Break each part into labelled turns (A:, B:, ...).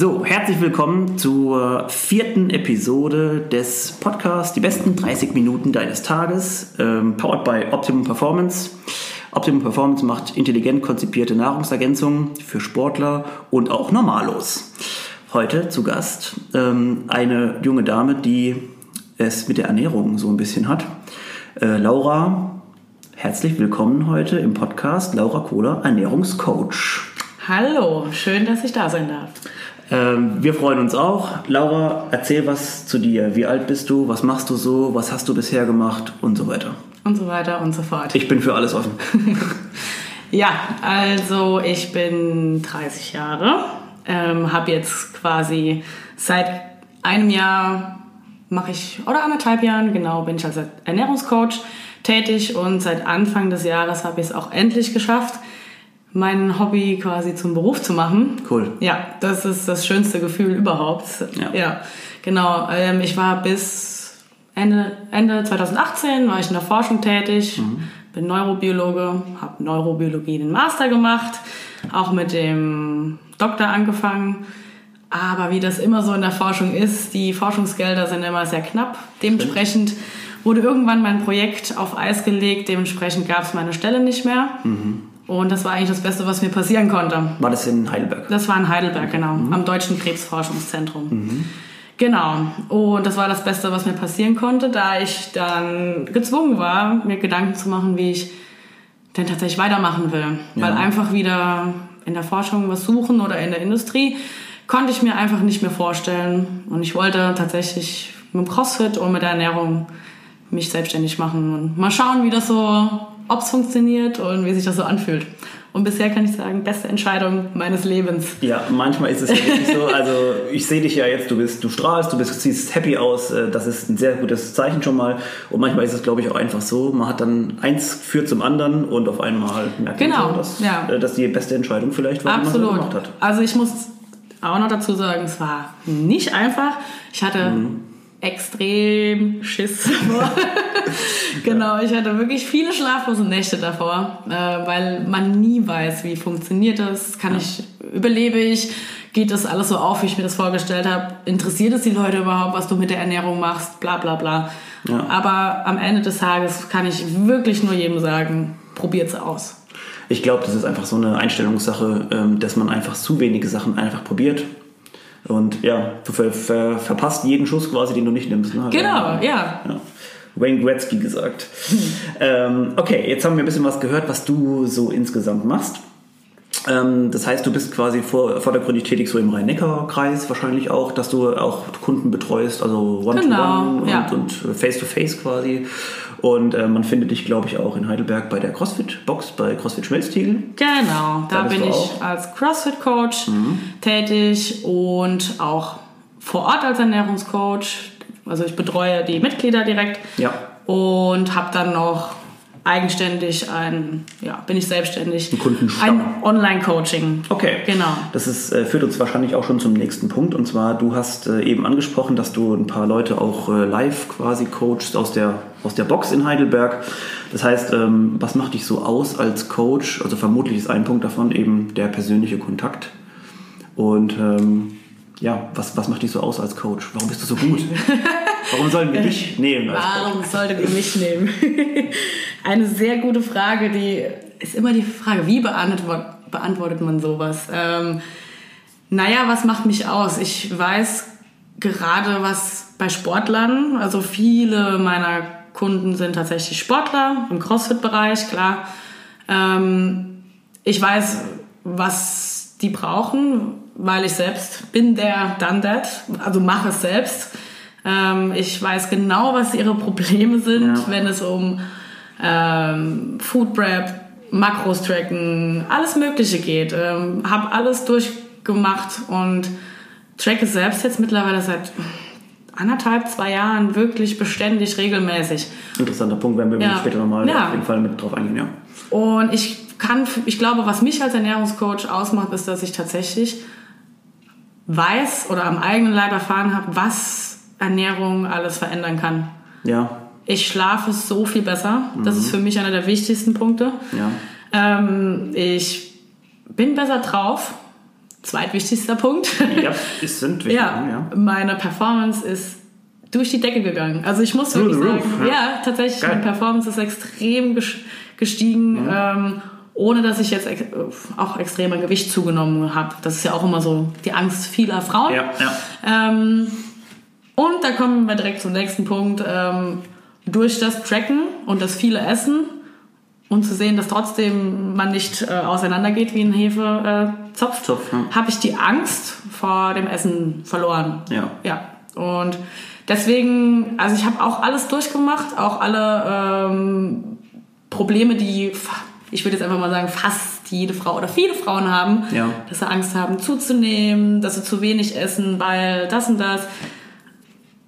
A: So, herzlich willkommen zur vierten Episode des Podcasts Die besten 30 Minuten deines Tages, ähm, powered by Optimum Performance. Optimum Performance macht intelligent konzipierte Nahrungsergänzungen für Sportler und auch Normalos. Heute zu Gast ähm, eine junge Dame, die es mit der Ernährung so ein bisschen hat. Äh, Laura, herzlich willkommen heute im Podcast. Laura Kohler, Ernährungscoach.
B: Hallo, schön, dass ich da sein darf.
A: Ähm, wir freuen uns auch. Laura, erzähl was zu dir. Wie alt bist du? Was machst du so? Was hast du bisher gemacht? Und so weiter.
B: Und so weiter und so fort.
A: Ich bin für alles offen.
B: ja, also ich bin 30 Jahre, ähm, habe jetzt quasi seit einem Jahr mache ich, oder anderthalb Jahren, genau, bin ich als Ernährungscoach tätig und seit Anfang des Jahres habe ich es auch endlich geschafft, mein Hobby quasi zum Beruf zu machen.
A: Cool.
B: Ja, das ist das schönste Gefühl überhaupt.
A: Ja,
B: ja genau. Ähm, ich war bis Ende, Ende 2018 war ich in der Forschung tätig, mhm. bin Neurobiologe, habe Neurobiologie den Master gemacht, auch mit dem Doktor angefangen. Aber wie das immer so in der Forschung ist, die Forschungsgelder sind immer sehr knapp. Dementsprechend wurde irgendwann mein Projekt auf Eis gelegt, dementsprechend gab es meine Stelle nicht mehr. Mhm. Und das war eigentlich das Beste, was mir passieren konnte.
A: War das in Heidelberg?
B: Das war in Heidelberg, genau, mhm. am Deutschen Krebsforschungszentrum. Mhm. Genau. Und das war das Beste, was mir passieren konnte, da ich dann gezwungen war, mir Gedanken zu machen, wie ich denn tatsächlich weitermachen will. Ja. Weil einfach wieder in der Forschung was suchen oder in der Industrie konnte ich mir einfach nicht mehr vorstellen. Und ich wollte tatsächlich mit dem CrossFit und mit der Ernährung mich selbstständig machen und mal schauen, wie das so ob es funktioniert und wie sich das so anfühlt. Und bisher kann ich sagen, beste Entscheidung meines Lebens.
A: Ja, manchmal ist es ja wirklich so. Also ich sehe dich ja jetzt, du bist, du strahlst, du bist, siehst happy aus. Äh, das ist ein sehr gutes Zeichen schon mal. Und manchmal ist es, glaube ich, auch einfach so. Man hat dann eins führt zum anderen und auf einmal merkt
B: genau,
A: man so, dass,
B: ja.
A: Äh, dass die beste Entscheidung vielleicht war,
B: Absolut.
A: die man so gemacht hat.
B: Also ich muss auch noch dazu sagen, es war nicht einfach. Ich hatte mhm extrem Schiss davor. genau, ich hatte wirklich viele schlaflose Nächte davor, äh, weil man nie weiß, wie funktioniert das, kann ja. ich, überlebe ich, geht das alles so auf, wie ich mir das vorgestellt habe, interessiert es die Leute überhaupt, was du mit der Ernährung machst, bla bla bla. Ja. Aber am Ende des Tages kann ich wirklich nur jedem sagen, probiert es aus.
A: Ich glaube, das ist einfach so eine Einstellungssache, ähm, dass man einfach zu wenige Sachen einfach probiert und ja, du ver ver verpasst jeden Schuss quasi, den du nicht nimmst. Ne?
B: Genau, ja.
A: ja. Wayne Gretzky gesagt. ähm, okay, jetzt haben wir ein bisschen was gehört, was du so insgesamt machst. Ähm, das heißt, du bist quasi vor, vordergründig tätig so im Rhein-Neckar-Kreis wahrscheinlich auch, dass du auch Kunden betreust, also One-to-One
B: genau,
A: -one
B: ja.
A: und Face-to-Face -face quasi. Und äh, man findet dich, glaube ich, auch in Heidelberg bei der CrossFit-Box, bei CrossFit Schmelztiegel.
B: Genau, da, da bin ich als CrossFit-Coach mhm. tätig und auch vor Ort als Ernährungscoach. Also ich betreue die Mitglieder direkt.
A: Ja.
B: Und habe dann noch eigenständig ein, ja, bin ich selbstständig.
A: Ein
B: Ein Online-Coaching.
A: Okay.
B: Genau.
A: Das ist, äh, führt uns wahrscheinlich auch schon zum nächsten Punkt. Und zwar, du hast äh, eben angesprochen, dass du ein paar Leute auch äh, live quasi coachst aus der, aus der Box in Heidelberg. Das heißt, ähm, was macht dich so aus als Coach? Also vermutlich ist ein Punkt davon eben der persönliche Kontakt. Und ähm, ja, was, was macht dich so aus als Coach? Warum bist du so gut? Warum sollen wir dich nehmen?
B: Warum solltet ihr mich nehmen? Eine sehr gute Frage, die ist immer die Frage, wie beantwortet man sowas? Ähm, naja, was macht mich aus? Ich weiß gerade was bei Sportlern, also viele meiner Kunden sind tatsächlich Sportler im CrossFit-Bereich, klar. Ähm, ich weiß, was die brauchen, weil ich selbst bin der, done that, also mache es selbst. Ähm, ich weiß genau, was ihre Probleme sind, ja. wenn es um ähm, Food Prep, Makros tracken, alles Mögliche geht. Ähm, habe alles durchgemacht und tracke selbst jetzt mittlerweile seit anderthalb, zwei Jahren wirklich beständig, regelmäßig.
A: Interessanter Punkt, werden wir ja. später nochmal ja. auf jeden Fall mit drauf eingehen, ja.
B: Und ich kann, ich glaube, was mich als Ernährungscoach ausmacht, ist, dass ich tatsächlich weiß oder am eigenen Leib erfahren habe, was Ernährung alles verändern kann.
A: Ja.
B: Ich schlafe so viel besser. Das mhm. ist für mich einer der wichtigsten Punkte.
A: Ja.
B: Ähm, ich bin besser drauf. zweitwichtigster Punkt.
A: Ja, es sind wichtig.
B: ja,
A: ja.
B: meine Performance ist durch die Decke gegangen. Also ich muss wirklich sagen,
A: roof,
B: ja.
A: ja.
B: tatsächlich,
A: Geil.
B: meine Performance ist extrem ges- gestiegen, ähm, ohne dass ich jetzt ex auch extrem an Gewicht zugenommen habe. Das ist ja auch immer so die Angst vieler Frauen.
A: Ja, ja.
B: Ähm, und da kommen wir direkt zum nächsten Punkt. Ähm, durch das Tracken und das viele Essen und zu sehen, dass trotzdem man nicht äh, auseinandergeht wie ein Hefezopf,
A: Zopf, ja.
B: habe ich die Angst vor dem Essen verloren.
A: Ja.
B: Ja. Und deswegen, also ich habe auch alles durchgemacht, auch alle ähm, Probleme, die ich würde jetzt einfach mal sagen, fast jede Frau oder viele Frauen haben,
A: Ja.
B: dass sie Angst haben zuzunehmen, dass sie zu wenig essen, weil das und das.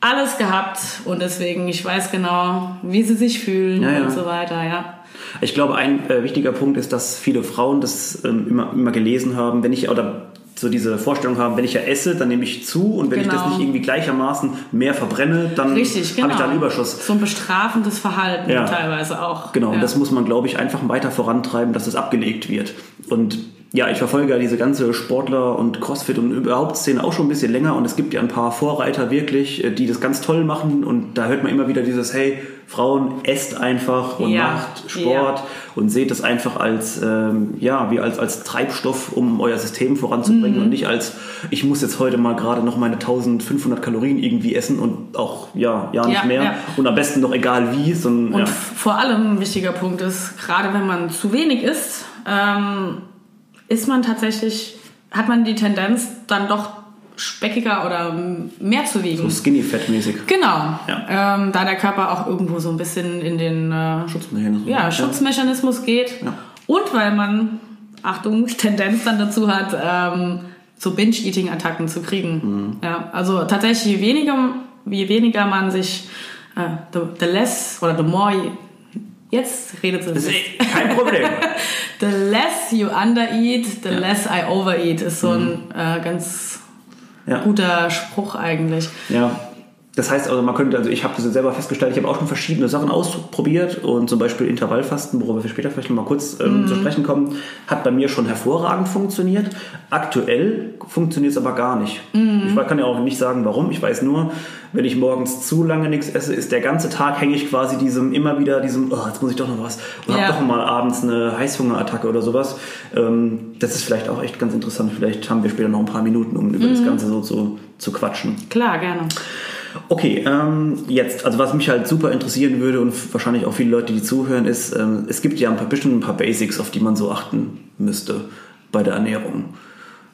B: Alles gehabt und deswegen, ich weiß genau, wie sie sich fühlen
A: Ja, ja.
B: und so weiter, ja.
A: Ich glaube, ein äh, wichtiger Punkt ist, dass viele Frauen das ähm, immer, immer gelesen haben, wenn ich oder so diese Vorstellung haben, wenn ich ja esse, dann nehme ich zu und wenn ich das
B: Genau.
A: nicht irgendwie gleichermaßen mehr verbrenne, dann
B: Richtig, genau.
A: habe ich da einen Überschuss.
B: So ein bestrafendes Verhalten
A: Ja.
B: teilweise auch.
A: Genau, und das muss man, glaube ich, einfach weiter vorantreiben, dass das abgelegt wird. Und ja, ich verfolge ja diese ganze Sportler- und Crossfit- und überhaupt Szene auch schon ein bisschen länger und es gibt ja ein paar Vorreiter wirklich, äh, die das ganz toll machen und da hört man immer wieder dieses, hey, Frauen, esst einfach und
B: Ja,
A: macht Sport und seht es einfach als, ähm, ja, wie als, als Treibstoff, um euer System voranzubringen
B: Mhm.
A: und nicht als, ich muss jetzt heute mal gerade noch meine 1500 Kalorien irgendwie essen und auch, ja, ja nicht
B: Ja,
A: mehr
B: ja.
A: und am besten noch egal wie, sondern,
B: Und
A: ja.
B: vor allem ein wichtiger Punkt ist, gerade wenn man zu wenig isst, ähm, ist man tatsächlich, hat man die Tendenz, dann doch speckiger oder mehr zu wiegen.
A: So skinny fat mäßig.
B: Genau.
A: Ja.
B: Ähm, da der Körper auch irgendwo so ein bisschen in den äh,
A: Schutzmechanismus.
B: ja, Schutzmechanismus geht.
A: Ja.
B: Und weil man, Achtung, Tendenz dann dazu hat, ähm, so Binge-Eating-Attacken zu kriegen.
A: Mhm.
B: Ja, also tatsächlich, je weniger, je weniger man sich, äh, the, the less oder the more, jetzt redet sie
A: Das ist
B: nicht.
A: kein Problem.
B: The less you undereat, the less I overeat, ist so ein äh, ganz
A: Ja.
B: guter Spruch eigentlich.
A: ja. Das heißt also, man könnte, also ich habe das selber festgestellt, ich habe auch schon verschiedene Sachen ausprobiert und zum Beispiel Intervallfasten, worüber wir später vielleicht noch mal kurz ähm, zu sprechen kommen, hat bei mir schon hervorragend funktioniert. Aktuell funktioniert es aber gar nicht. Ich kann ja auch nicht sagen, warum. Ich weiß nur, wenn ich morgens zu lange nichts esse, ist der ganze Tag hänge ich quasi diesem immer wieder diesem, oh, jetzt muss ich doch noch was und
B: Ja.
A: habe doch mal abends eine Heißhungerattacke oder sowas. Ähm, das ist vielleicht auch echt ganz interessant. Vielleicht haben wir später noch ein paar Minuten, um über das Ganze so zu, zu quatschen.
B: Klar, gerne.
A: Okay, ähm, jetzt, also was mich halt super interessieren würde und wahrscheinlich auch viele Leute, die zuhören, ist, ähm, es gibt ja ein paar, bestimmt ein paar Basics, auf die man so achten müsste bei der Ernährung.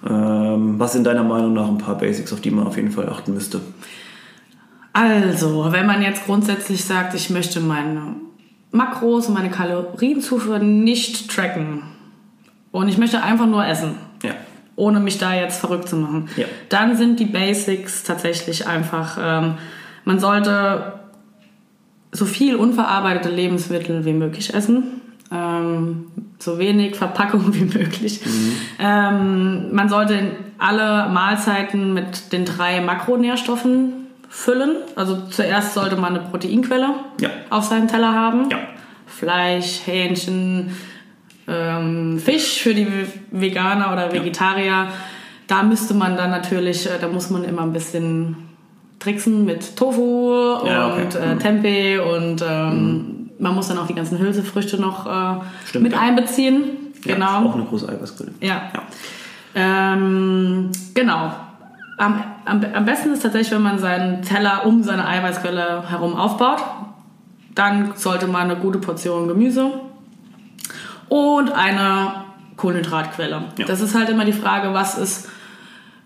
A: Ähm, was sind deiner Meinung nach ein paar Basics, auf die man auf jeden Fall achten müsste?
B: Also, wenn man jetzt grundsätzlich sagt, ich möchte meine Makros und meine Kalorienzufuhr nicht tracken und ich möchte einfach nur essen,
A: Ja.
B: Ohne mich da jetzt verrückt zu machen,
A: Ja.
B: dann sind die Basics tatsächlich einfach, ähm, man sollte so viel unverarbeitete Lebensmittel wie möglich essen. Ähm, so wenig Verpackung wie möglich. Ähm, man sollte alle Mahlzeiten mit den drei Makronährstoffen füllen. Also zuerst sollte man eine Proteinquelle
A: Ja.
B: auf seinem Teller haben.
A: Ja.
B: Fleisch, Hähnchen, ähm, Fisch für die Veganer oder Vegetarier. Da müsste man dann natürlich, äh, da muss man immer ein bisschen tricksen mit Tofu
A: Ja, okay.
B: und äh,
A: Mhm.
B: Tempeh und ähm, man muss dann auch die ganzen Hülsefrüchte noch äh,
A: Stimmt,
B: mit
A: ja.
B: einbeziehen.
A: Ja,
B: Genau.
A: auch eine große Eiweißquelle.
B: Ja. Ähm, genau. Am, am, am besten ist tatsächlich, wenn man seinen Teller um seine Eiweißquelle herum aufbaut. Dann sollte man eine gute Portion Gemüse und eine Kohlenhydratquelle.
A: Ja.
B: Das ist halt immer die Frage, was ist,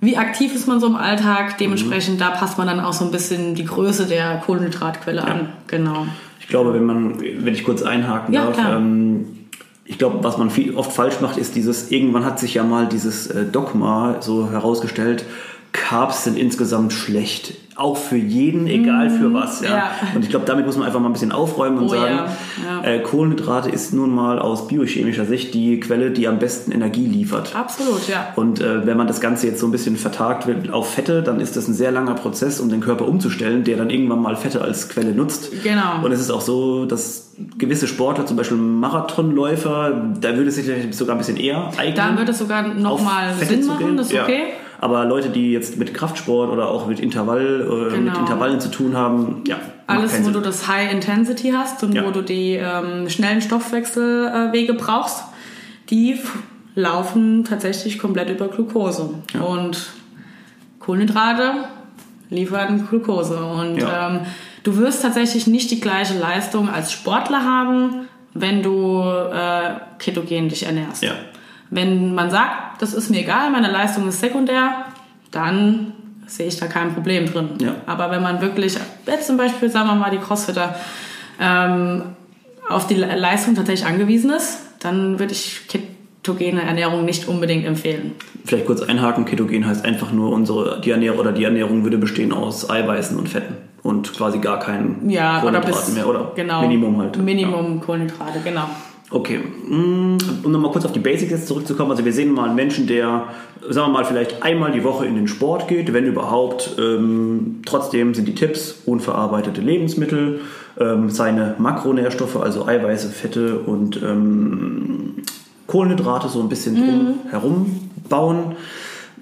B: wie aktiv ist man so im Alltag? Dementsprechend, da passt man dann auch so ein bisschen die Größe der Kohlenhydratquelle an. Genau.
A: Ich glaube, wenn man, wenn ich kurz einhaken
B: Ja,
A: darf, ähm, ich glaube, was man viel, oft falsch macht, ist dieses, irgendwann hat sich ja mal dieses äh, Dogma so herausgestellt, Carbs sind insgesamt schlecht. Auch für jeden, egal für was. Ja.
B: ja.
A: Und ich glaube, damit muss man einfach mal ein bisschen aufräumen und
B: Oh,
A: sagen,
B: ja, ja.
A: Äh, Kohlenhydrate ist nun mal aus biochemischer Sicht die Quelle, die am besten Energie liefert.
B: Absolut, ja.
A: Und äh, wenn man das Ganze jetzt so ein bisschen vertagt wird auf Fette, dann ist das ein sehr langer Prozess, um den Körper umzustellen, der dann irgendwann mal Fette als Quelle nutzt.
B: Genau.
A: Und es ist auch so, dass gewisse Sportler, zum Beispiel Marathonläufer, da würde es sich sogar ein bisschen eher eignen.
B: Da wird es sogar nochmal Sinn machen, das ist
A: Ja. Aber Leute, die jetzt mit Kraftsport oder auch mit Intervall äh, mit
B: Genau.
A: Intervallen zu tun haben, ja.
B: Alles, wo
A: Sinn.
B: du das High Intensity hast und
A: Ja.
B: wo du die ähm, schnellen Stoffwechselwege brauchst, die laufen tatsächlich komplett über Glucose. Und Kohlenhydrate liefern Glucose. Und
A: Ja.
B: ähm, du wirst tatsächlich nicht die gleiche Leistung als Sportler haben, wenn du äh, ketogen dich ernährst.
A: Ja.
B: Wenn man sagt, das ist mir egal, meine Leistung ist sekundär, dann sehe ich da kein Problem drin.
A: Ja.
B: Aber wenn man wirklich, jetzt zum Beispiel, sagen wir mal, die Crossfitter, ähm, auf die Le- Leistung tatsächlich angewiesen ist, dann würde ich ketogene Ernährung nicht unbedingt empfehlen.
A: Vielleicht kurz einhaken, Ketogen heißt einfach nur, unsere, die Ernährung oder die Ernährung würde bestehen aus Eiweißen und Fetten und quasi gar keinen
B: Ja, oder
A: Kohlenhydraten
B: bis
A: mehr. Oder
B: genau,
A: Minimum halt.
B: Minimum Kohlenhydrate, genau.
A: Okay, Mm, um nochmal kurz auf die Basics jetzt zurückzukommen. Also wir sehen mal einen Menschen, der, sagen wir mal, vielleicht einmal die Woche in den Sport geht, wenn überhaupt. Ähm, trotzdem sind die Tipps unverarbeitete Lebensmittel, ähm, seine Makronährstoffe, also Eiweiße, Fette und ähm, Kohlenhydrate so ein bisschen drum herum bauen.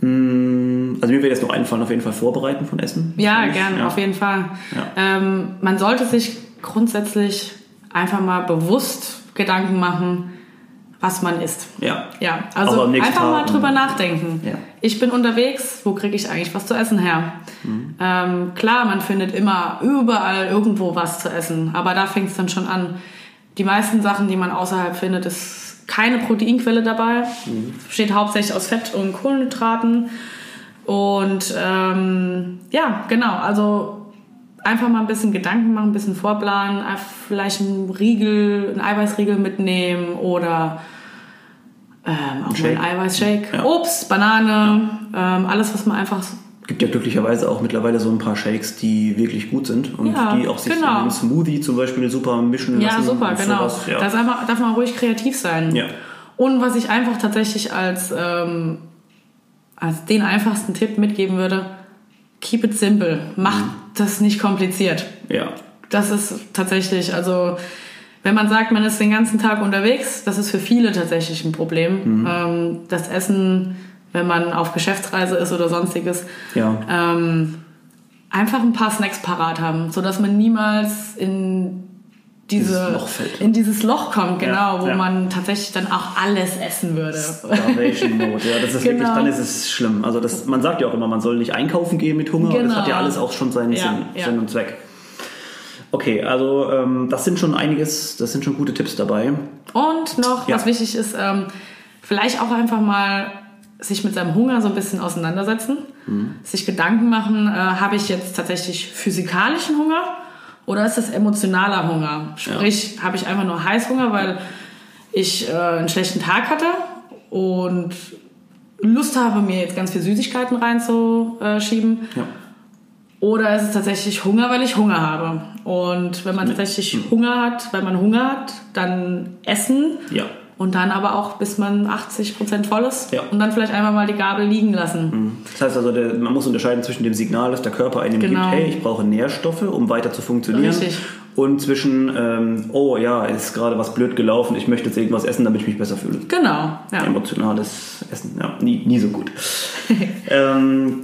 A: Mm, Also mir wird jetzt noch einfallen, auf jeden Fall vorbereiten von Essen.
B: Ja, gerne,
A: Ja.
B: auf jeden Fall.
A: Ja.
B: Ähm, man sollte sich grundsätzlich einfach mal bewusst Gedanken machen, was man isst.
A: Ja.
B: Ja, also einfach mal
A: Tag.
B: drüber nachdenken.
A: Ja.
B: Ich bin unterwegs, wo kriege ich eigentlich was zu essen her?
A: Mhm.
B: Ähm, klar, man findet immer überall irgendwo was zu essen, aber da fängt es dann schon an. Die meisten Sachen, die man außerhalb findet, ist keine Proteinquelle dabei.
A: Mhm.
B: Besteht hauptsächlich aus Fett und Kohlenhydraten. Und ähm, ja, genau, also einfach mal ein bisschen Gedanken machen, ein bisschen vorplanen, vielleicht einen Riegel, einen Eiweißriegel mitnehmen oder ähm, auch mal
A: Shake.
B: einen Eiweißshake.
A: Ja.
B: Obst, Banane, ähm, alles, was man einfach.
A: gibt ja glücklicherweise auch mittlerweile so ein paar Shakes, die wirklich gut sind und
B: Ja,
A: die auch sich
B: genau.
A: in einem Smoothie zum Beispiel super mischen
B: Ja,
A: lassen.
B: super,
A: und
B: genau.
A: sowas. Ja.
B: Einfach, darf man ruhig kreativ sein.
A: Ja.
B: Und was ich einfach tatsächlich als, ähm, als den einfachsten Tipp mitgeben würde, keep it simple. Macht
A: Mhm.
B: Das nicht kompliziert.
A: ja,
B: Das ist tatsächlich, also wenn man sagt, man ist den ganzen Tag unterwegs, das ist für viele tatsächlich ein Problem.
A: Mhm.
B: Ähm, das Essen, wenn man auf Geschäftsreise ist oder sonstiges,
A: ja.
B: ähm, einfach ein paar Snacks parat haben, sodass man niemals in diese,
A: Dieses
B: in dieses Loch kommt, genau,
A: Ja,
B: wo
A: ja.
B: man tatsächlich dann auch alles essen würde.
A: Starvation Mode, ja, das ist wirklich,
B: Genau.
A: dann ist es schlimm. Also das, man sagt ja auch immer, man soll nicht einkaufen gehen mit Hunger, das
B: Genau.
A: hat ja alles auch schon seinen Sinn. Sinn und Zweck. Okay, also ähm, das sind schon einiges, das sind schon gute Tipps dabei.
B: Und noch, was wichtig ist, ähm, vielleicht auch einfach mal sich mit seinem Hunger so ein bisschen auseinandersetzen,
A: Mhm.
B: sich Gedanken machen, äh, habe ich jetzt tatsächlich physikalischen Hunger oder ist das emotionaler Hunger? Sprich, habe ich einfach nur Heißhunger, weil ich äh, einen schlechten Tag hatte und Lust habe, mir jetzt ganz viel Süßigkeiten reinzuschieben.
A: Ja.
B: Oder ist es tatsächlich Hunger, weil ich Hunger habe? Und wenn man tatsächlich Hunger hat, weil man Hunger hat, dann essen
A: Ja.
B: Und dann aber auch, bis man 80% voll ist
A: Ja.
B: und dann vielleicht einmal mal die Gabel liegen lassen.
A: Das heißt also, der, man muss unterscheiden zwischen dem Signal, das der Körper einem
B: Genau.
A: gibt, hey, ich brauche Nährstoffe, um weiter zu funktionieren.
B: Richtig.
A: Und zwischen, ähm, oh ja, ist gerade was blöd gelaufen, ich möchte jetzt irgendwas essen, damit ich mich besser fühle.
B: Genau, ja.
A: Emotionales Essen, ja, nie, nie so gut. ähm,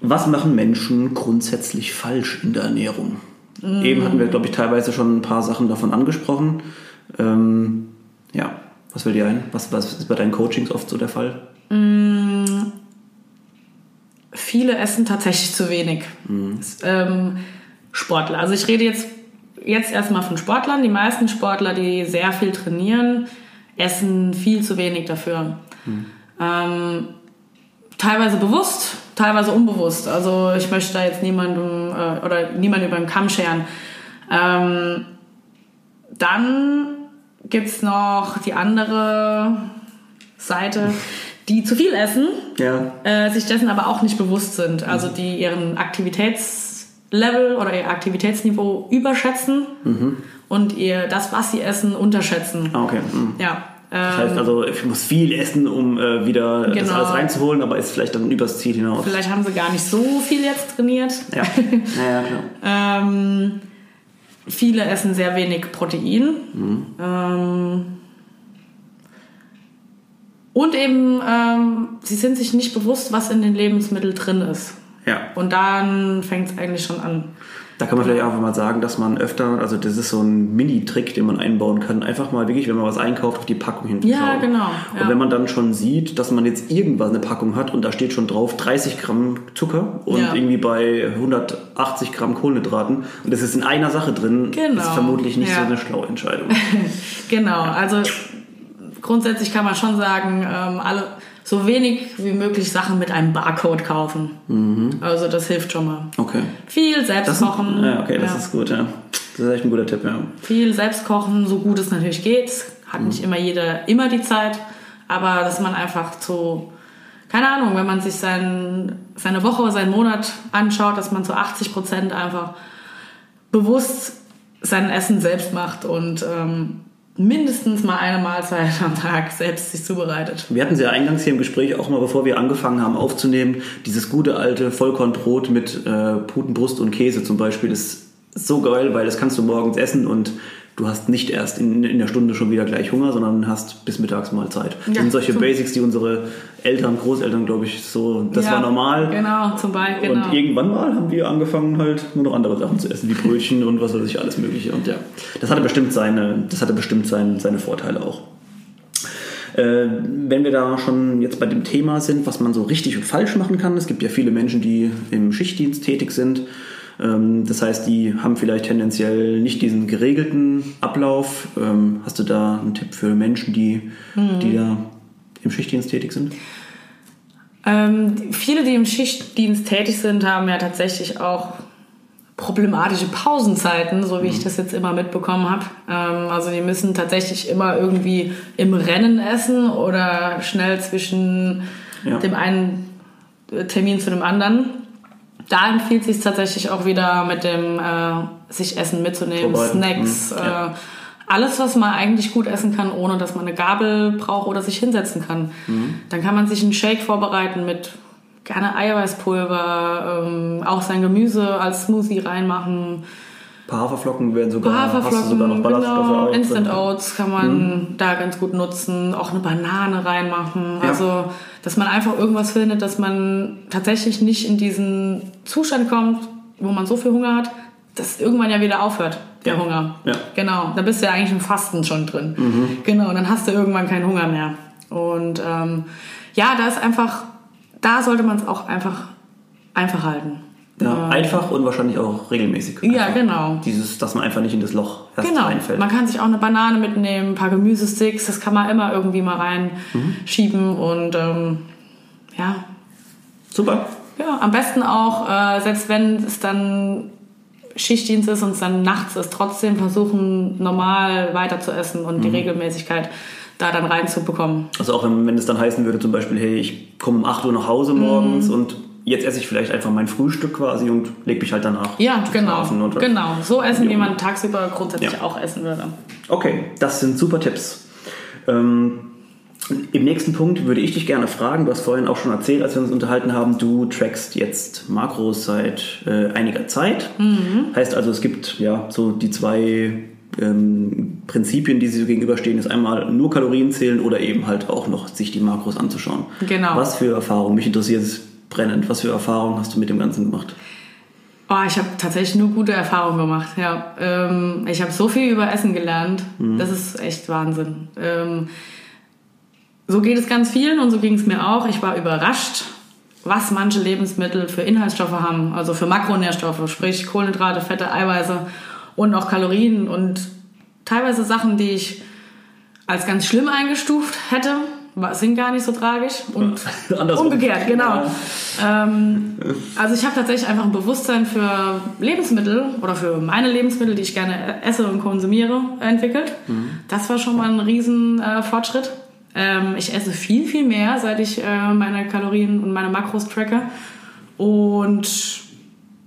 A: was machen Menschen grundsätzlich falsch in der Ernährung? Eben hatten wir, glaube ich, teilweise schon ein paar Sachen davon angesprochen. Ähm, ja, was fällt dir ein? Was, was ist bei deinen Coachings oft so der Fall?
B: Viele essen tatsächlich zu wenig. Ähm, Sportler. Also ich rede jetzt, jetzt erstmal von Sportlern. Die meisten Sportler, die sehr viel trainieren, essen viel zu wenig dafür.
A: Mhm.
B: Ähm, teilweise bewusst, teilweise unbewusst. Also ich möchte da jetzt niemandem äh, oder niemanden über den Kamm scheren. Ähm, dann gibt es noch die andere Seite, die zu viel essen,
A: Ja,
B: äh, sich dessen aber auch nicht bewusst sind. Also die ihren Aktivitäts Level oder ihr Aktivitätsniveau überschätzen und ihr das, was sie essen, unterschätzen.
A: Ah, okay. Mhm.
B: Ja.
A: Das heißt
B: ähm,
A: also, ich muss viel essen, um äh, wieder das
B: Genau.
A: alles reinzuholen, aber ist vielleicht dann übers Ziel hinaus.
B: Vielleicht haben sie gar nicht so viel jetzt trainiert.
A: Ja, naja, klar.
B: Ähm, viele essen sehr wenig Protein. Ähm, und eben, ähm, sie sind sich nicht bewusst, was in den Lebensmitteln drin ist.
A: Ja,
B: Und dann fängt es eigentlich schon an.
A: Da kann man vielleicht einfach mal sagen, dass man öfter, also das ist so ein Mini-Trick, den man einbauen kann, einfach mal wirklich, wenn man was einkauft, auf die Packung hinten
B: Ja,
A: schauen.
B: genau,
A: Und
B: ja.
A: wenn man dann schon sieht, dass man jetzt irgendwas eine Packung hat und da steht schon drauf 30 Gramm Zucker und
B: Ja.
A: irgendwie bei 180 Gramm Kohlenhydraten und das ist in einer Sache drin,
B: Genau,
A: ist vermutlich nicht
B: ja.
A: so eine schlaue Entscheidung.
B: Genau, also grundsätzlich kann man schon sagen, ähm, alle so wenig wie möglich Sachen mit einem Barcode kaufen. Also das hilft schon mal.
A: Okay.
B: Viel selbst
A: Das,
B: kochen.
A: ja, okay, das
B: ja.
A: ist gut, ja. Das ist echt ein guter Tipp, ja.
B: viel selbst kochen, so gut es natürlich geht. Hat nicht immer jeder immer die Zeit, aber dass man einfach zu, keine Ahnung, wenn man sich sein, seine Woche, seinen Monat anschaut, dass man zu 80 Prozent einfach bewusst sein Essen selbst macht und ähm, mindestens mal eine Mahlzeit am Tag selbst sich zubereitet.
A: Wir hatten sie ja eingangs hier im Gespräch auch mal, bevor wir angefangen haben aufzunehmen, dieses gute alte Vollkornbrot mit äh, Putenbrust und Käse zum Beispiel ist so geil, weil das kannst du morgens essen und du hast nicht erst in, in der Stunde schon wieder gleich Hunger, sondern hast bis mittags mal Zeit. Das
B: Ja,
A: sind solche
B: zum-
A: Basics, die unsere Eltern, Großeltern, glaube ich, so, das
B: Ja,
A: war normal.
B: Genau, zum Beispiel. Genau.
A: Und irgendwann mal haben wir angefangen, halt nur noch andere Sachen zu essen, wie Brötchen und was weiß ich, alles Mögliche. Und ja, das hatte bestimmt seine, das hatte bestimmt sein, seine Vorteile auch. Äh, wenn wir da schon jetzt bei dem Thema sind, was man so richtig und falsch machen kann, es gibt ja viele Menschen, die im Schichtdienst tätig sind. Ähm, das heißt, die haben vielleicht tendenziell nicht diesen geregelten Ablauf. Ähm, hast du da einen Tipp für Menschen, die, die da im Schichtdienst tätig sind?
B: Ähm, viele, die im Schichtdienst tätig sind, haben ja tatsächlich auch problematische Pausenzeiten, so wie ich das jetzt immer mitbekommen habe. Ähm, also die müssen tatsächlich immer irgendwie im Rennen essen oder schnell zwischen
A: Ja.
B: dem einen Termin zu dem anderen. Da empfiehlt sich tatsächlich auch wieder mit dem äh, sich Essen mitzunehmen,
A: Vorbereiten.
B: Snacks,
A: Mhm, ja.
B: äh, alles, was man eigentlich gut essen kann, ohne dass man eine Gabel braucht oder sich hinsetzen kann.
A: Mhm.
B: Dann kann man sich einen Shake vorbereiten mit gerne Eiweißpulver, ähm, auch sein Gemüse als Smoothie reinmachen.
A: Ein paar Haferflocken werden sogar, hast du
B: Haferflocken,
A: sogar noch Ballaststoffe
B: genau,
A: auch
B: Instant
A: drin.
B: Oats kann man da ganz gut nutzen, auch eine Banane reinmachen.
A: Ja.
B: Also, dass man einfach irgendwas findet, dass man tatsächlich nicht in diesen Zustand kommt, wo man so viel Hunger hat, dass irgendwann ja wieder aufhört, der
A: Ja.
B: Hunger.
A: Ja.
B: Genau, da bist du ja eigentlich im Fasten schon drin.
A: Mhm.
B: Genau, und dann hast du irgendwann keinen Hunger mehr. Und ähm, ja, da ist einfach, da sollte man es auch einfach einfach halten.
A: Ja, einfach und wahrscheinlich auch regelmäßig.
B: Ja,
A: Einfach
B: genau.
A: Dieses, dass man einfach nicht in das Loch erst
B: Genau.
A: reinfällt.
B: Man kann sich auch eine Banane mitnehmen, ein paar Gemüsesticks, das kann man immer irgendwie mal reinschieben und ähm, ja,
A: Super.
B: ja, am besten auch, äh, selbst wenn es dann Schichtdienst ist und es dann nachts ist, trotzdem versuchen, normal weiter zu essen und die Regelmäßigkeit da dann reinzubekommen.
A: Also auch wenn, wenn es dann heißen würde, zum Beispiel, hey, ich komme um 8 Uhr nach Hause
B: Mhm.
A: morgens und jetzt esse ich vielleicht einfach mein Frühstück quasi und lege mich halt danach
B: Ja, genau.
A: schlafen. Oder?
B: Genau. So essen, wie man tagsüber grundsätzlich
A: Ja.
B: auch essen würde.
A: Okay, das sind super Tipps. Ähm, Im nächsten Punkt würde ich dich gerne fragen, du hast vorhin auch schon erzählt, als wir uns unterhalten haben, du trackst jetzt Makros seit äh, einiger Zeit.
B: Mhm.
A: Heißt also, es gibt ja so die zwei ähm, Prinzipien, die sie so gegenüberstehen, ist einmal nur Kalorien zählen oder eben halt auch noch sich die Makros anzuschauen.
B: Genau.
A: Was für Erfahrungen, mich interessiert es brennend, was für Erfahrungen hast du mit dem Ganzen gemacht?
B: Oh, ich habe tatsächlich nur gute Erfahrungen gemacht. Ja, ähm, ich habe so viel über Essen gelernt. Das ist echt Wahnsinn. Ähm, so geht es ganz vielen und so ging es mir auch. Ich war überrascht, was manche Lebensmittel für Inhaltsstoffe haben, also für Makronährstoffe, sprich Kohlenhydrate, Fette, Eiweiße und auch Kalorien und teilweise Sachen, die ich als ganz schlimm eingestuft hätte, sind gar nicht so tragisch und umgekehrt, genau.
A: Ja.
B: Ähm, also ich habe tatsächlich einfach ein Bewusstsein für Lebensmittel oder für meine Lebensmittel, die ich gerne esse und konsumiere, entwickelt. Das war schon mal ein riesen äh, Fortschritt. Ähm, ich esse viel, viel mehr, seit ich äh, meine Kalorien und meine Makros tracke. Und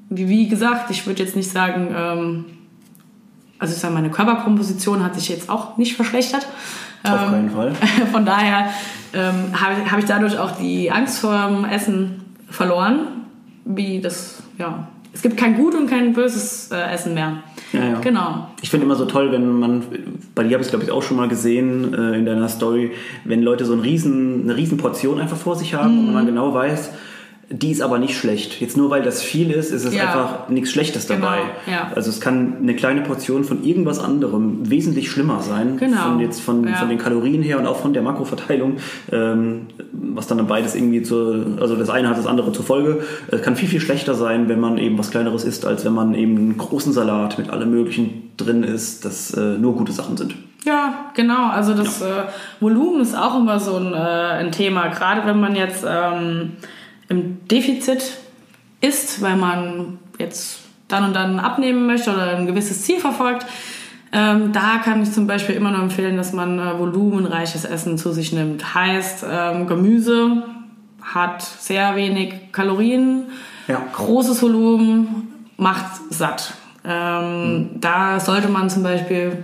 B: wie, wie gesagt, ich würde jetzt nicht sagen, ähm, also ich sage, meine Körperkomposition hat sich jetzt auch nicht verschlechtert.
A: Auf
B: Ähm,
A: keinen Fall.
B: Von daher ähm, habe ich, hab ich dadurch auch die Angst vor dem Essen verloren. Wie das, ja. Es gibt kein gut und kein böses äh, Essen mehr.
A: Ja, ja.
B: Genau.
A: Ich finde immer so toll, wenn man, bei dir habe ich es glaube ich auch schon mal gesehen äh, in deiner Story, wenn Leute so ein riesen, eine riesen Portion einfach vor sich haben
B: Mhm.
A: und man genau weiß, die ist aber nicht schlecht. Jetzt nur weil das viel ist, ist es
B: Ja.
A: einfach nichts Schlechtes
B: Genau,
A: dabei.
B: ja.
A: Also es kann eine kleine Portion von irgendwas anderem wesentlich schlimmer sein.
B: Genau,
A: Von, jetzt von,
B: ja.
A: von den Kalorien her und auch von der Makroverteilung, ähm, was dann beides irgendwie zur, also das eine hat das andere zur Folge. Es kann viel, viel schlechter sein, wenn man eben was Kleineres isst, als wenn man eben einen großen Salat mit allem möglichen drin isst, das äh, nur gute Sachen sind.
B: Ja, genau. Also das äh, Volumen ist auch immer so ein, äh, ein Thema. Gerade wenn man jetzt ähm, im Defizit ist, weil man jetzt dann und dann abnehmen möchte oder ein gewisses Ziel verfolgt. Ähm, da kann ich zum Beispiel immer nur empfehlen, dass man äh, volumenreiches Essen zu sich nimmt. Heißt, ähm, Gemüse hat sehr wenig Kalorien,
A: Ja.
B: großes Volumen macht satt. Ähm, Da sollte man zum Beispiel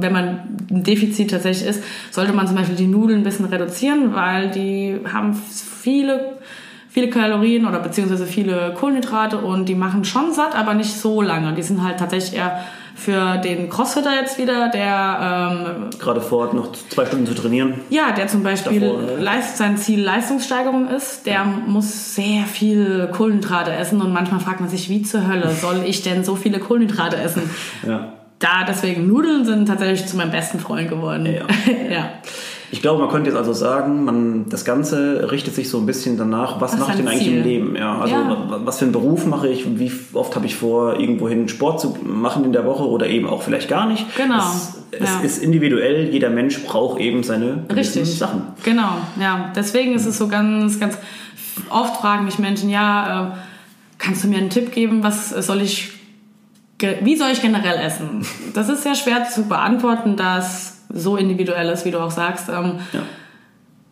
B: wenn man ein Defizit tatsächlich ist, sollte man zum Beispiel die Nudeln ein bisschen reduzieren, weil die haben viele, viele Kalorien oder beziehungsweise viele Kohlenhydrate und die machen schon satt, aber nicht so lange. Die sind halt tatsächlich eher für den Crossfitter jetzt wieder, der ähm,
A: Gerade vor, noch zwei Stunden zu trainieren.
B: ja, der zum Beispiel
A: Davor, ne?
B: Leist, sein Ziel Leistungssteigerung ist, der muss sehr viel Kohlenhydrate essen und manchmal fragt man sich, wie zur Hölle soll ich denn so viele Kohlenhydrate essen?
A: Ja.
B: Da deswegen Nudeln sind tatsächlich zu meinem besten Freund geworden.
A: Ja.
B: ja.
A: Ich glaube, man könnte jetzt also sagen, man, das Ganze richtet sich so ein bisschen danach, was
B: Was
A: mache ich denn eigentlich
B: Ziel?
A: im Leben? Ja, also
B: Ja.
A: wa- was für einen Beruf mache ich? Wie oft habe ich vor, irgendwohin Sport zu machen in der Woche oder eben auch vielleicht gar nicht?
B: Genau.
A: Es, es
B: Ja.
A: ist individuell, jeder Mensch braucht eben seine
B: Richtig.
A: Sachen.
B: Genau, ja. Deswegen ist es so ganz, ganz oft fragen mich Menschen, ja, äh, kannst du mir einen Tipp geben, was soll ich, wie soll ich generell essen? Das ist sehr schwer zu beantworten, da es so individuell ist, wie du auch sagst. Ähm,
A: Ja.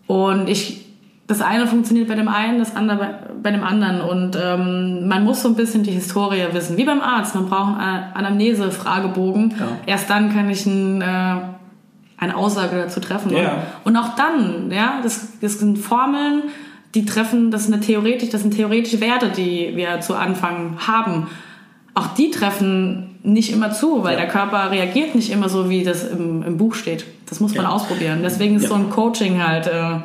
B: Und ich, das eine funktioniert bei dem einen, das andere bei, dem anderen. Und ähm, man muss so ein bisschen die Historie wissen. Wie beim Arzt, man braucht einen Anamnese-Fragebogen.
A: Ja.
B: Erst dann kann ich ein, äh, eine Aussage dazu treffen.
A: Ja.
B: Und, und auch dann, ja, das, das sind Formeln, die treffen, das sind theoretisch, das sind theoretische Werte, die wir zu Anfang haben. Auch die treffen nicht immer zu, weil
A: Ja.
B: der Körper reagiert nicht immer so, wie das im, im Buch steht. Das muss man
A: Ja.
B: ausprobieren. Deswegen ist so ein Coaching halt äh,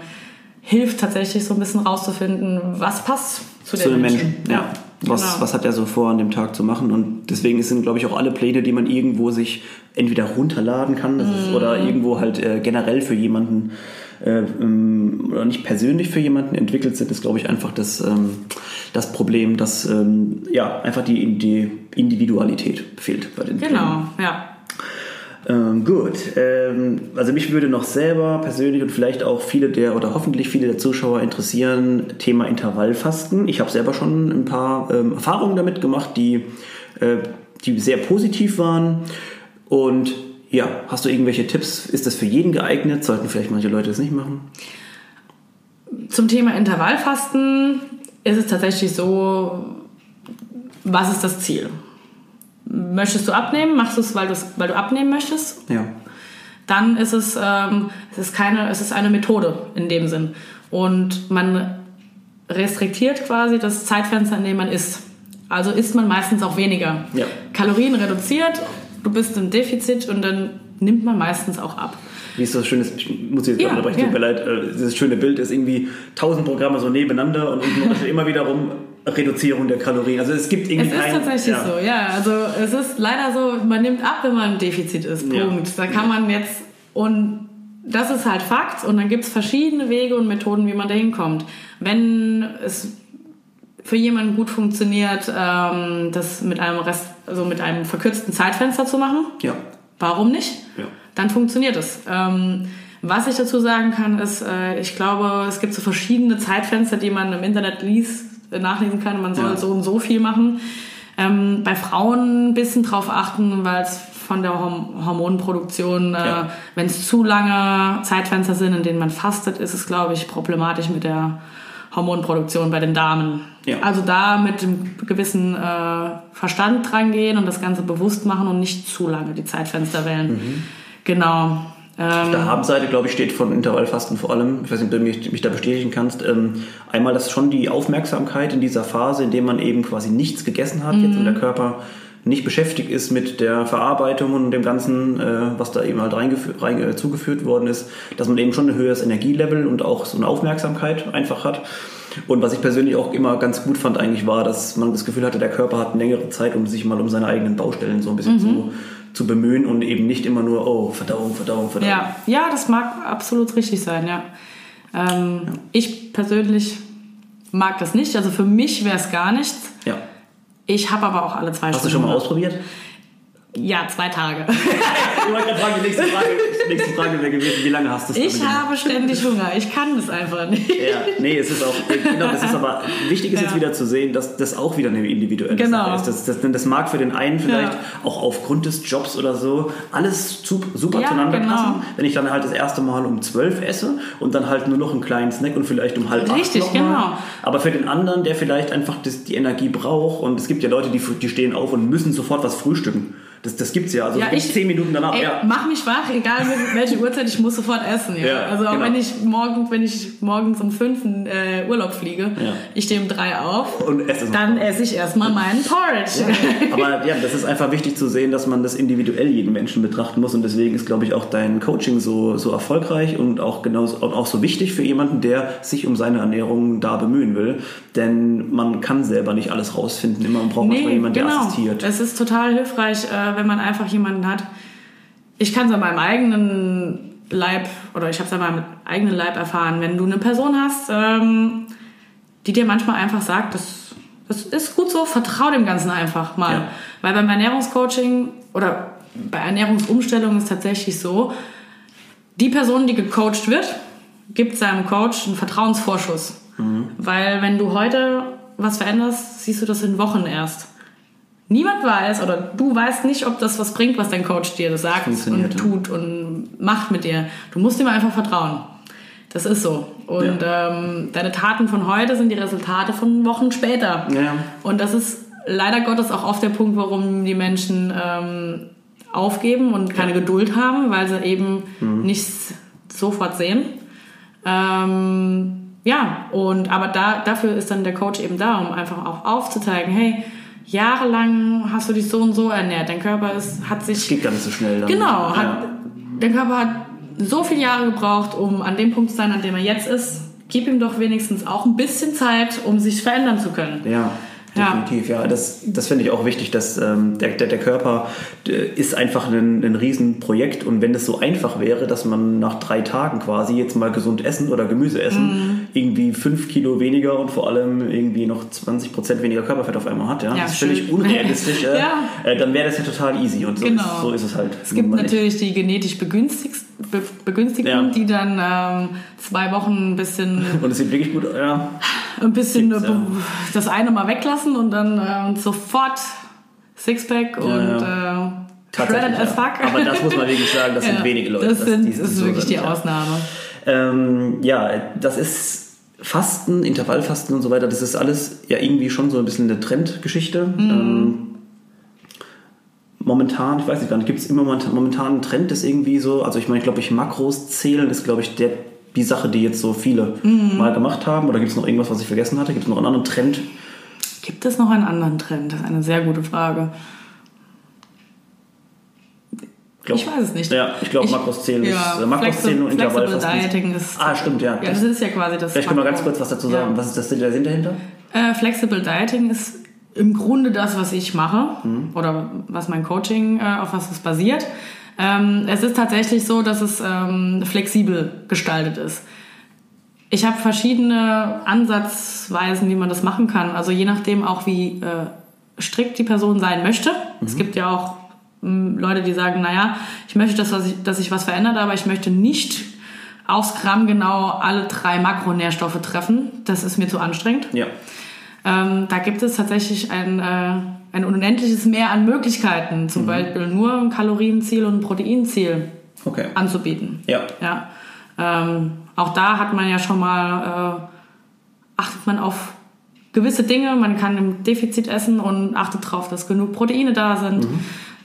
B: hilft tatsächlich so ein bisschen rauszufinden, was passt zu,
A: Zu den
B: den
A: Menschen. Ja. Was,
B: Genau.
A: was hat er so vor, an dem Tag zu machen? Und deswegen sind, glaube ich, auch alle Pläne, die man irgendwo sich entweder runterladen kann das ist, oder
B: Mhm.
A: irgendwo halt äh, generell für jemanden äh, ähm, oder nicht persönlich für jemanden entwickelt sind, ist, glaube ich, einfach das, ähm, das Problem, dass ähm, ja, einfach die, die Individualität fehlt bei den.
B: Genau, ja.
A: Ähm, gut. Ähm, also mich würde noch selber persönlich und vielleicht auch viele der oder hoffentlich viele der Zuschauer interessieren, Thema Intervallfasten. Ich habe selber schon ein paar ähm, Erfahrungen damit gemacht, die, äh, die sehr positiv waren. Und ja, hast du irgendwelche Tipps? Ist das für jeden geeignet? Sollten vielleicht manche Leute das nicht machen?
B: Zum Thema Intervallfasten ist es tatsächlich so, was ist das Ziel? Möchtest du abnehmen? Machst du es, weil, weil du abnehmen möchtest?
A: Ja.
B: dann ist es, ähm, es, ist keine, es ist eine Methode in dem Sinn. Und man restriktiert quasi das Zeitfenster, in dem man isst. Also isst man meistens auch weniger.
A: Ja.
B: Kalorien reduziert, du bist im Defizit und dann nimmt man meistens auch ab.
A: Wie ist das schöne, ich muss jetzt
B: Ja,
A: unterbrechen,
B: ja.
A: tut mir leid, äh, dieses schöne Bild ist irgendwie tausend Programme so nebeneinander und steht immer wieder rum Reduzierung der Kalorien. Also es gibt
B: Es
A: irgendwie
B: ist
A: kein-
B: tatsächlich
A: ja.
B: so, ja. Also es ist leider so, man nimmt ab, wenn man im Defizit ist.
A: Ja.
B: Punkt. Da kann man jetzt und das ist halt Fakt und dann gibt es verschiedene Wege und Methoden, wie man da hinkommt. Wenn es für jemanden gut funktioniert, ähm, das mit einem Rest, also mit einem verkürzten Zeitfenster zu machen,
A: Ja.
B: warum nicht?
A: Ja.
B: Dann funktioniert es. Ähm, was ich dazu sagen kann, ist, äh, ich glaube, es gibt so verschiedene Zeitfenster, die man im Internet liest, äh, nachlesen kann. Man soll
A: Ja.
B: so und so viel machen. Ähm, bei Frauen ein bisschen drauf achten, weil es von der Horm Hormonproduktion, äh,
A: Ja.
B: wenn es zu lange Zeitfenster sind, in denen man fastet, ist es, glaube ich, problematisch mit der Hormonproduktion bei den Damen.
A: Ja.
B: Also da mit einem gewissen äh, Verstand dran gehen und das Ganze bewusst machen und nicht zu lange die Zeitfenster wählen.
A: Mhm.
B: Genau.
A: Auf der Habenseite, glaube ich, steht von Intervallfasten vor allem, ich weiß nicht, ob du mich, mich da bestätigen kannst, ähm, einmal das schon die Aufmerksamkeit in dieser Phase, in der man eben quasi nichts gegessen hat, jetzt und der Körper nicht beschäftigt ist mit der Verarbeitung und dem Ganzen, äh, was da eben halt rein, äh, zugeführt worden ist, dass man eben schon ein höheres Energielevel und auch so eine Aufmerksamkeit einfach hat. Und was ich persönlich auch immer ganz gut fand eigentlich war, dass man das Gefühl hatte, der Körper hat eine längere Zeit, um sich mal um seine eigenen Baustellen so ein bisschen zu, zu bemühen und eben nicht immer nur, oh, Verdauung, Verdauung, Verdauung.
B: Ja, ja, das mag absolut richtig sein, ja. Ähm, Ich persönlich mag das nicht. Also für mich wäre es gar nichts.
A: Ja.
B: Ich habe aber auch alle zwei
A: Hast du
B: Stunden.
A: schon mal ausprobiert?
B: Ja, zwei Tage.
A: Ich wollte gerade fragen, die nächste Frage, nächste Frage wäre gewesen, wie lange hast du es
B: Ich habe ständig Hunger. Ich kann das einfach nicht.
A: Ja, nee, es ist auch, genau, das ist aber wichtig ist jetzt
B: Ja.
A: wieder zu sehen, dass das auch wieder eine individuelle
B: Genau.
A: Sache ist. Das, das, das mag für den einen vielleicht
B: Ja.
A: auch aufgrund des Jobs oder so alles super
B: Ja,
A: zueinander
B: genau.
A: passen. Wenn ich dann halt das erste Mal um 12 esse und dann halt nur noch einen kleinen Snack und vielleicht um halb acht
B: Richtig,
A: noch mal.
B: genau.
A: Aber für den anderen, der vielleicht einfach das, die Energie braucht und es gibt ja Leute, die, die stehen auf und müssen sofort was frühstücken. Das, das gibt's ja. Also
B: Ja, ich-
A: zehn Minuten danach.
B: Ey,
A: ja.
B: Mach mich wach, egal welche Uhrzeit, ich muss sofort essen. Ja.
A: Ja,
B: also auch
A: genau.
B: wenn ich morgens, wenn ich morgens um fünf in äh, Urlaub fliege,
A: Ja.
B: ich stehe um drei auf,
A: Und esse es
B: dann esse ich erstmal meinen Porridge.
A: Aber ja, das ist einfach wichtig zu sehen, dass man das individuell jeden Menschen betrachten muss und deswegen ist, glaube ich, auch dein Coaching so, so erfolgreich und auch genauso und auch so wichtig für jemanden, der sich um seine Ernährung da bemühen will. Denn man kann selber nicht alles rausfinden. Immer man braucht manchmal jemanden, der assistiert.
B: Es ist total hilfreich, äh, wenn man einfach jemanden hat. Ich kann es an meinem eigenen Leib oder ich habe es an meinem eigenen Leib erfahren, wenn du eine Person hast, ähm, die dir manchmal einfach sagt, das, das ist gut so, vertrau dem Ganzen einfach mal.
A: Ja.
B: Weil beim Ernährungscoaching oder bei Ernährungsumstellung ist tatsächlich so, die Person, die gecoacht wird, gibt seinem Coach einen Vertrauensvorschuss. Weil wenn du heute was veränderst, siehst du das in Wochen erst. Niemand weiß oder du weißt nicht, ob das was bringt, was dein Coach dir sagt und
A: ja.
B: tut und macht mit dir. Du musst ihm einfach vertrauen. Das ist so. Und ähm, deine Taten von heute sind die Resultate von Wochen später.
A: Ja, ja.
B: Und das ist leider Gottes auch oft der Punkt, warum die Menschen ähm, aufgeben und keine Geduld haben, weil sie eben
A: Mhm.
B: nichts sofort sehen. Ähm, ja, und aber da, dafür ist dann der Coach eben da, um einfach auch aufzuzeigen, hey, jahrelang hast du dich so und so ernährt, dein Körper ist, hat sich
A: Geht gar nicht so schnell. Dann.
B: Genau, hat,
A: Ja.
B: der Körper hat so viele Jahre gebraucht, um an dem Punkt zu sein, an dem er jetzt ist. Gib ihm doch wenigstens auch ein bisschen Zeit, um sich verändern zu können.
A: Ja,
B: Ja.
A: definitiv. Ja, das, das finde ich auch wichtig, dass ähm, der, der, der Körper äh, ist einfach ein, ein Riesenprojekt und wenn es so einfach wäre, dass man nach drei Tagen quasi jetzt mal gesund essen oder Gemüse essen,
B: Mhm.
A: Irgendwie fünf Kilo weniger und vor allem irgendwie noch 20 Prozent weniger Körperfett auf einmal hat, ja,
B: Ja,
A: das ist völlig unrealistisch, äh,
B: Ja.
A: äh, dann wäre das ja total easy und so,
B: Genau.
A: ist, so ist es halt.
B: Es gibt
A: mal nicht.
B: natürlich die genetisch begünstigst, be, Begünstigten,
A: Ja.
B: die dann ähm, zwei Wochen ein bisschen,
A: Und es sieht wirklich gut, ja.
B: ein bisschen das eine mal weglassen und dann ähm, sofort Sixpack und äh,
A: Tatsächlich, ja.
B: fuck.
A: Aber das muss man wirklich sagen, das sind
B: Ja,
A: wenige Leute.
B: Das, sind, das
A: die
B: ist
A: so
B: wirklich
A: sind,
B: die
A: ja.
B: Ausnahme.
A: Ähm, ja, das ist Fasten, Intervallfasten und so weiter, das ist alles ja irgendwie schon so ein bisschen eine Trendgeschichte.
B: Mhm.
A: Ähm, momentan, ich weiß nicht gar nicht, gibt es immer momentan, momentan einen Trend, das irgendwie so, also ich meine, ich glaube, ich Makros zählen ist, glaube ich, der, die Sache, die jetzt so viele
B: Mhm.
A: mal gemacht haben. Oder gibt es noch irgendwas, was ich vergessen hatte? Gibt es noch einen anderen Trend?
B: Gibt es noch einen anderen Trend? Das ist eine sehr gute Frage.
A: Glaub,
B: ich weiß es nicht.
A: Ja, ich glaube, Makros zählen ist, äh, Makros zählen und
B: Flexible
A: Intervallfasten. ist-
B: Dieting ist.
A: Ah, stimmt, ja.
B: Ja, das ist ja quasi das.
A: Vielleicht können wir ganz kurz was dazu sagen.
B: Ja.
A: Was ist das, der Sinn dahinter?
B: Äh, Flexible Dieting ist im Grunde das, was ich mache
A: Mhm.
B: oder was mein Coaching, äh, auf was es basiert. Ähm, es ist tatsächlich so, dass es ähm, flexibel gestaltet ist. Ich habe verschiedene Ansatzweisen, wie man das machen kann. Also je nachdem auch, wie äh, strikt die Person sein möchte. Es gibt ja auch Leute, die sagen, naja, ich möchte, dass, ich, dass sich was verändert, aber ich möchte nicht aufs Gramm genau alle drei Makronährstoffe treffen. Das ist mir zu anstrengend.
A: Ja.
B: Ähm, da gibt es tatsächlich ein, äh, ein unendliches Mehr an Möglichkeiten, zum Beispiel nur ein Kalorienziel und ein Proteinziel
A: Okay.
B: anzubieten.
A: Ja.
B: Ja. Ähm, auch da hat man ja schon mal äh, achtet man auf gewisse Dinge. Man kann im Defizit essen und achtet darauf, dass genug Proteine da sind. Mhm.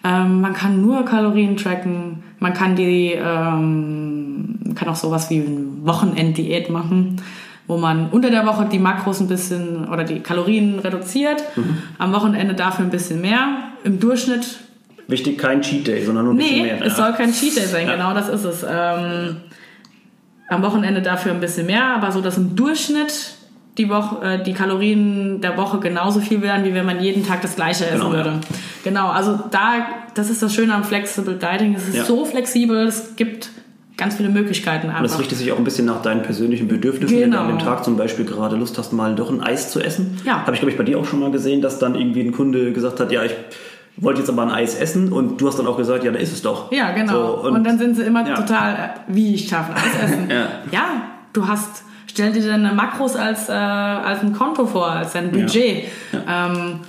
B: Ähm, man kann nur Kalorien tracken. Man kann die, ähm, kann auch sowas wie eine Wochenenddiät machen, wo man unter der Woche die Makros ein bisschen oder die Kalorien reduziert, mhm. am Wochenende dafür ein bisschen mehr. Im Durchschnitt.
A: Wichtig, kein Cheat Day, sondern nur ein bisschen
B: nee,
A: mehr.
B: Nee, es soll kein Cheat Day sein, ja. genau das ist es. Ähm, am Wochenende dafür ein bisschen mehr, aber so, dass im Durchschnitt die, Woche, äh, die Kalorien der Woche genauso viel wären, wie wenn man jeden Tag das gleiche essen genau, würde. Ja. Genau, also da, das ist das Schöne am Flexible Dieting. Es ist ja. so flexibel, es gibt ganz viele Möglichkeiten
A: einfach. Und das richtet sich auch ein bisschen nach deinen persönlichen Bedürfnissen. Genau. Wenn du an dem Tag zum Beispiel gerade Lust hast, mal doch ein Eis zu essen. Ja. Habe ich, glaube ich, bei dir auch schon mal gesehen, dass dann irgendwie ein Kunde gesagt hat, ja, ich wollte jetzt aber ein Eis essen und du hast dann auch gesagt, ja, dann ist es doch.
B: Ja, genau. So, und, und, dann sind sie immer ja. total, äh, wie ich schaffe ein Eis essen. ja. ja, du hast stell dir deine Makros als, äh, als ein Konto vor, als ein Budget. Ja. Ja. Ähm,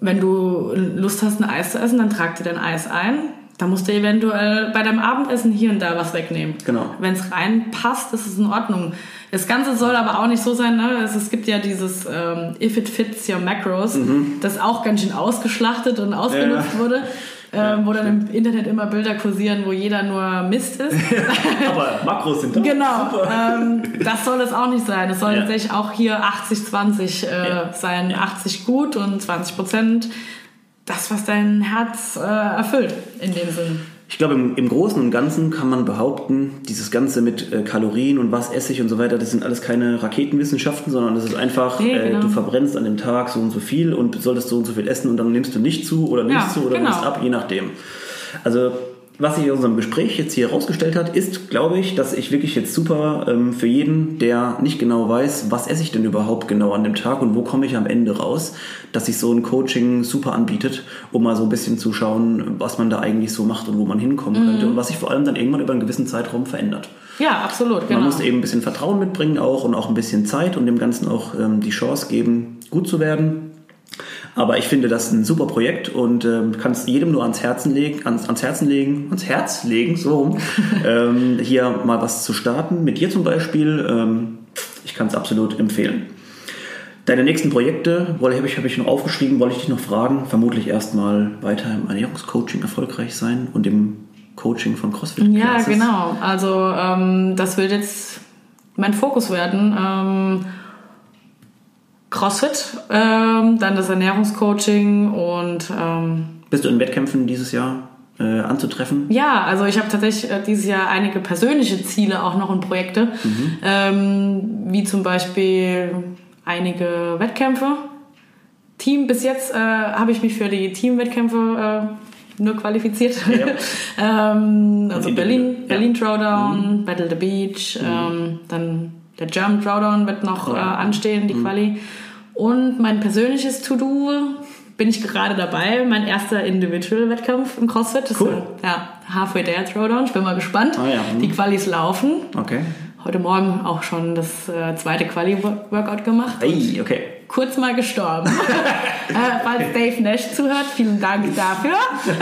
B: wenn du Lust hast, ein Eis zu essen, dann trag dir dein Eis ein. Da musst du eventuell bei deinem Abendessen hier und da was wegnehmen. Genau. Wenn es reinpasst, ist es in Ordnung. Das Ganze soll aber auch nicht so sein, ne? es, es gibt ja dieses ähm, If it fits your macros, mhm. das auch ganz schön ausgeschlachtet und ausgenutzt ja. wurde ähm, wo dann im Internet immer Bilder kursieren, wo jeder nur Mist ist.
A: Aber Makros sind da.
B: Genau. Ähm, das soll es auch nicht sein. Es soll ja. tatsächlich auch hier 80-20 äh, ja. sein. 80 gut und 20 Prozent das, was dein Herz äh, erfüllt, in dem Sinn.
A: Ich glaube, im, im, Großen und Ganzen kann man behaupten, dieses Ganze mit äh, Kalorien und was esse ich und so weiter, das sind alles keine Raketenwissenschaften, sondern das ist einfach, nee, äh, genau. äh, du verbrennst an dem Tag so und so viel und solltest so und so viel essen und dann nimmst du nicht zu oder nimmst ja, zu oder genau. nimmst ab, je nachdem. Also was sich in unserem Gespräch jetzt hier herausgestellt hat, ist, glaube ich, dass ich wirklich jetzt super ähm, für jeden, der nicht genau weiß, was esse ich denn überhaupt genau an dem Tag und wo komme ich am Ende raus, dass sich so ein Coaching super anbietet, um mal so ein bisschen zu schauen, was man da eigentlich so macht und wo man hinkommen mhm. könnte und was sich vor allem dann irgendwann über einen gewissen Zeitraum verändert.
B: Ja, absolut.
A: Genau. Man muss eben ein bisschen Vertrauen mitbringen auch und auch ein bisschen Zeit und dem Ganzen auch ähm, die Chance geben, gut zu werden. Aber ich finde das ein super Projekt und ähm, kann es jedem nur ans Herzen legen, ans, ans Herzen legen, ans Herz legen, so ähm, hier mal was zu starten. Mit dir zum Beispiel. Ähm, ich kann es absolut empfehlen. Deine nächsten Projekte, habe ich, hab ich noch aufgeschrieben, wollte ich dich noch fragen. Vermutlich erstmal weiter im Ernährungscoaching erfolgreich sein und im Coaching von CrossFit.
B: Ja, genau. Also ähm, das wird jetzt mein Fokus werden. Ähm, CrossFit, ähm, dann das Ernährungscoaching und. Ähm,
A: Bist du in Wettkämpfen dieses Jahr äh, anzutreffen?
B: Ja, also ich habe tatsächlich äh, dieses Jahr einige persönliche Ziele auch noch in Projekte, mhm. ähm, wie zum Beispiel einige Wettkämpfe. Team, bis jetzt äh, habe ich mich für die Teamwettkämpfe äh, nur qualifiziert. Ja. ähm, also Berlin, ja. Berlin Throwdown, mhm. Battle the Beach, mhm. ähm, dann der German Drawdown wird noch äh, anstehen, die mhm. Quali. Und mein persönliches To-Do bin ich gerade dabei, mein erster Individual-Wettkampf im CrossFit. Das cool. Ist, ja, Halfway There Throwdown. Ich bin mal gespannt. Ah, ja. mhm. Die Qualis laufen. Okay. Heute Morgen auch schon das äh, zweite Quali-Workout gemacht.
A: Hey, okay.
B: Kurz mal gestorben. äh, falls Dave Nash zuhört, vielen Dank dafür.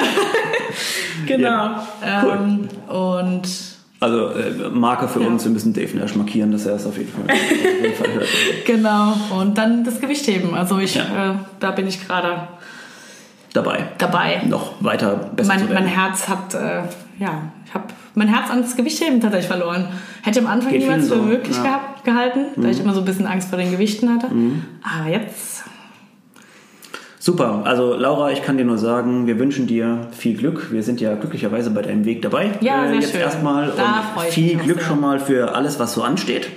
B: genau. Ja, cool. ähm, und
A: also äh, Marker für ja. uns, wir müssen Dave Nash markieren, dass er es auf jeden Fall, auf jeden Fall hört.
B: Genau, und dann das Gewicht heben. Also ich, ja. äh, da bin ich gerade
A: dabei.
B: Dabei.
A: Noch weiter besser
B: mein, mein Herz hat, äh, ja, ich habe mein Herz ans Gewichtheben tatsächlich verloren. Hätte am Anfang niemals für möglich ja. gehabt, gehalten, mhm. weil ich immer so ein bisschen Angst vor den Gewichten hatte. Mhm. Aber jetzt
A: Super, also Laura, ich kann dir nur sagen, wir wünschen dir viel Glück. Wir sind ja glücklicherweise bei deinem Weg dabei.
B: Ja, sehr
A: äh, jetzt
B: schön.
A: erstmal und viel Glück schon mal für alles, was so ansteht.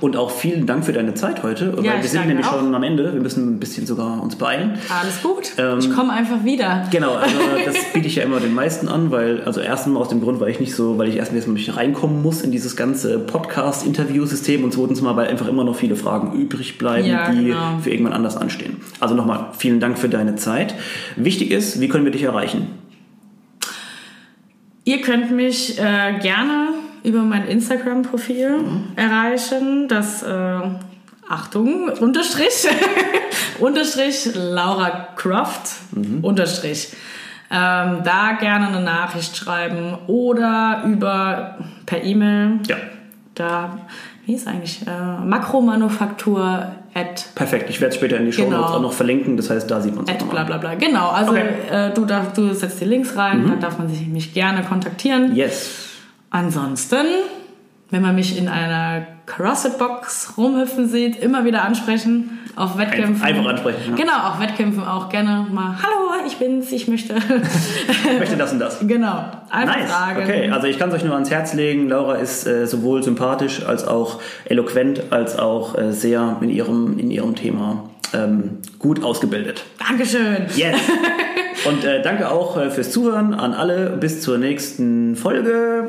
A: Und auch vielen Dank für deine Zeit heute, ja, weil wir sind nämlich auch. schon am Ende. Wir müssen ein bisschen sogar uns beeilen.
B: Alles gut. Ähm, ich komme einfach wieder.
A: Genau, also das biete ich ja immer den meisten an, weil also erstens aus dem Grund, weil ich nicht so, weil ich erstens mal reinkommen muss in dieses ganze Podcast-Interview-System und zweitens mal, weil einfach immer noch viele Fragen übrig bleiben, ja, die genau. für irgendwann anders anstehen. Also nochmal vielen Dank für deine Zeit. Wichtig ist, wie können wir dich erreichen?
B: Ihr könnt mich äh, gerne über mein Instagram-Profil mhm. erreichen. Das, äh, Achtung, Unterstrich, Unterstrich Laura Croft, mhm. Unterstrich. Ähm, da gerne eine Nachricht schreiben oder über per E-Mail.
A: Ja.
B: Da wie ist eigentlich? Äh, Makromanufaktur at
A: Perfekt, ich werde es später in die Show Notes
B: Genau.
A: auch noch verlinken, das heißt, da sieht man es
B: at bla bla bla. Genau, also
A: Okay.
B: äh, du, darf, du setzt die Links rein, dann darf man sich mich gerne kontaktieren.
A: Yes.
B: Ansonsten, wenn man mich in einer CrossFit-Box rumhüpfen sieht, immer wieder ansprechen. Auf Wettkämpfen.
A: Einfach ansprechen, ja.
B: Genau, auf Wettkämpfen auch gerne mal. Hallo, ich bin's, ich möchte.
A: Ich möchte das und das.
B: genau, einfach
A: Nice.
B: fragen.
A: Okay, also ich kann es euch nur ans Herz legen. Laura ist äh, sowohl sympathisch als auch eloquent, als auch äh, sehr in ihrem, in ihrem Thema ähm, gut ausgebildet.
B: Dankeschön.
A: Yes. Und äh, danke auch äh, fürs Zuhören an alle. Bis zur nächsten Folge.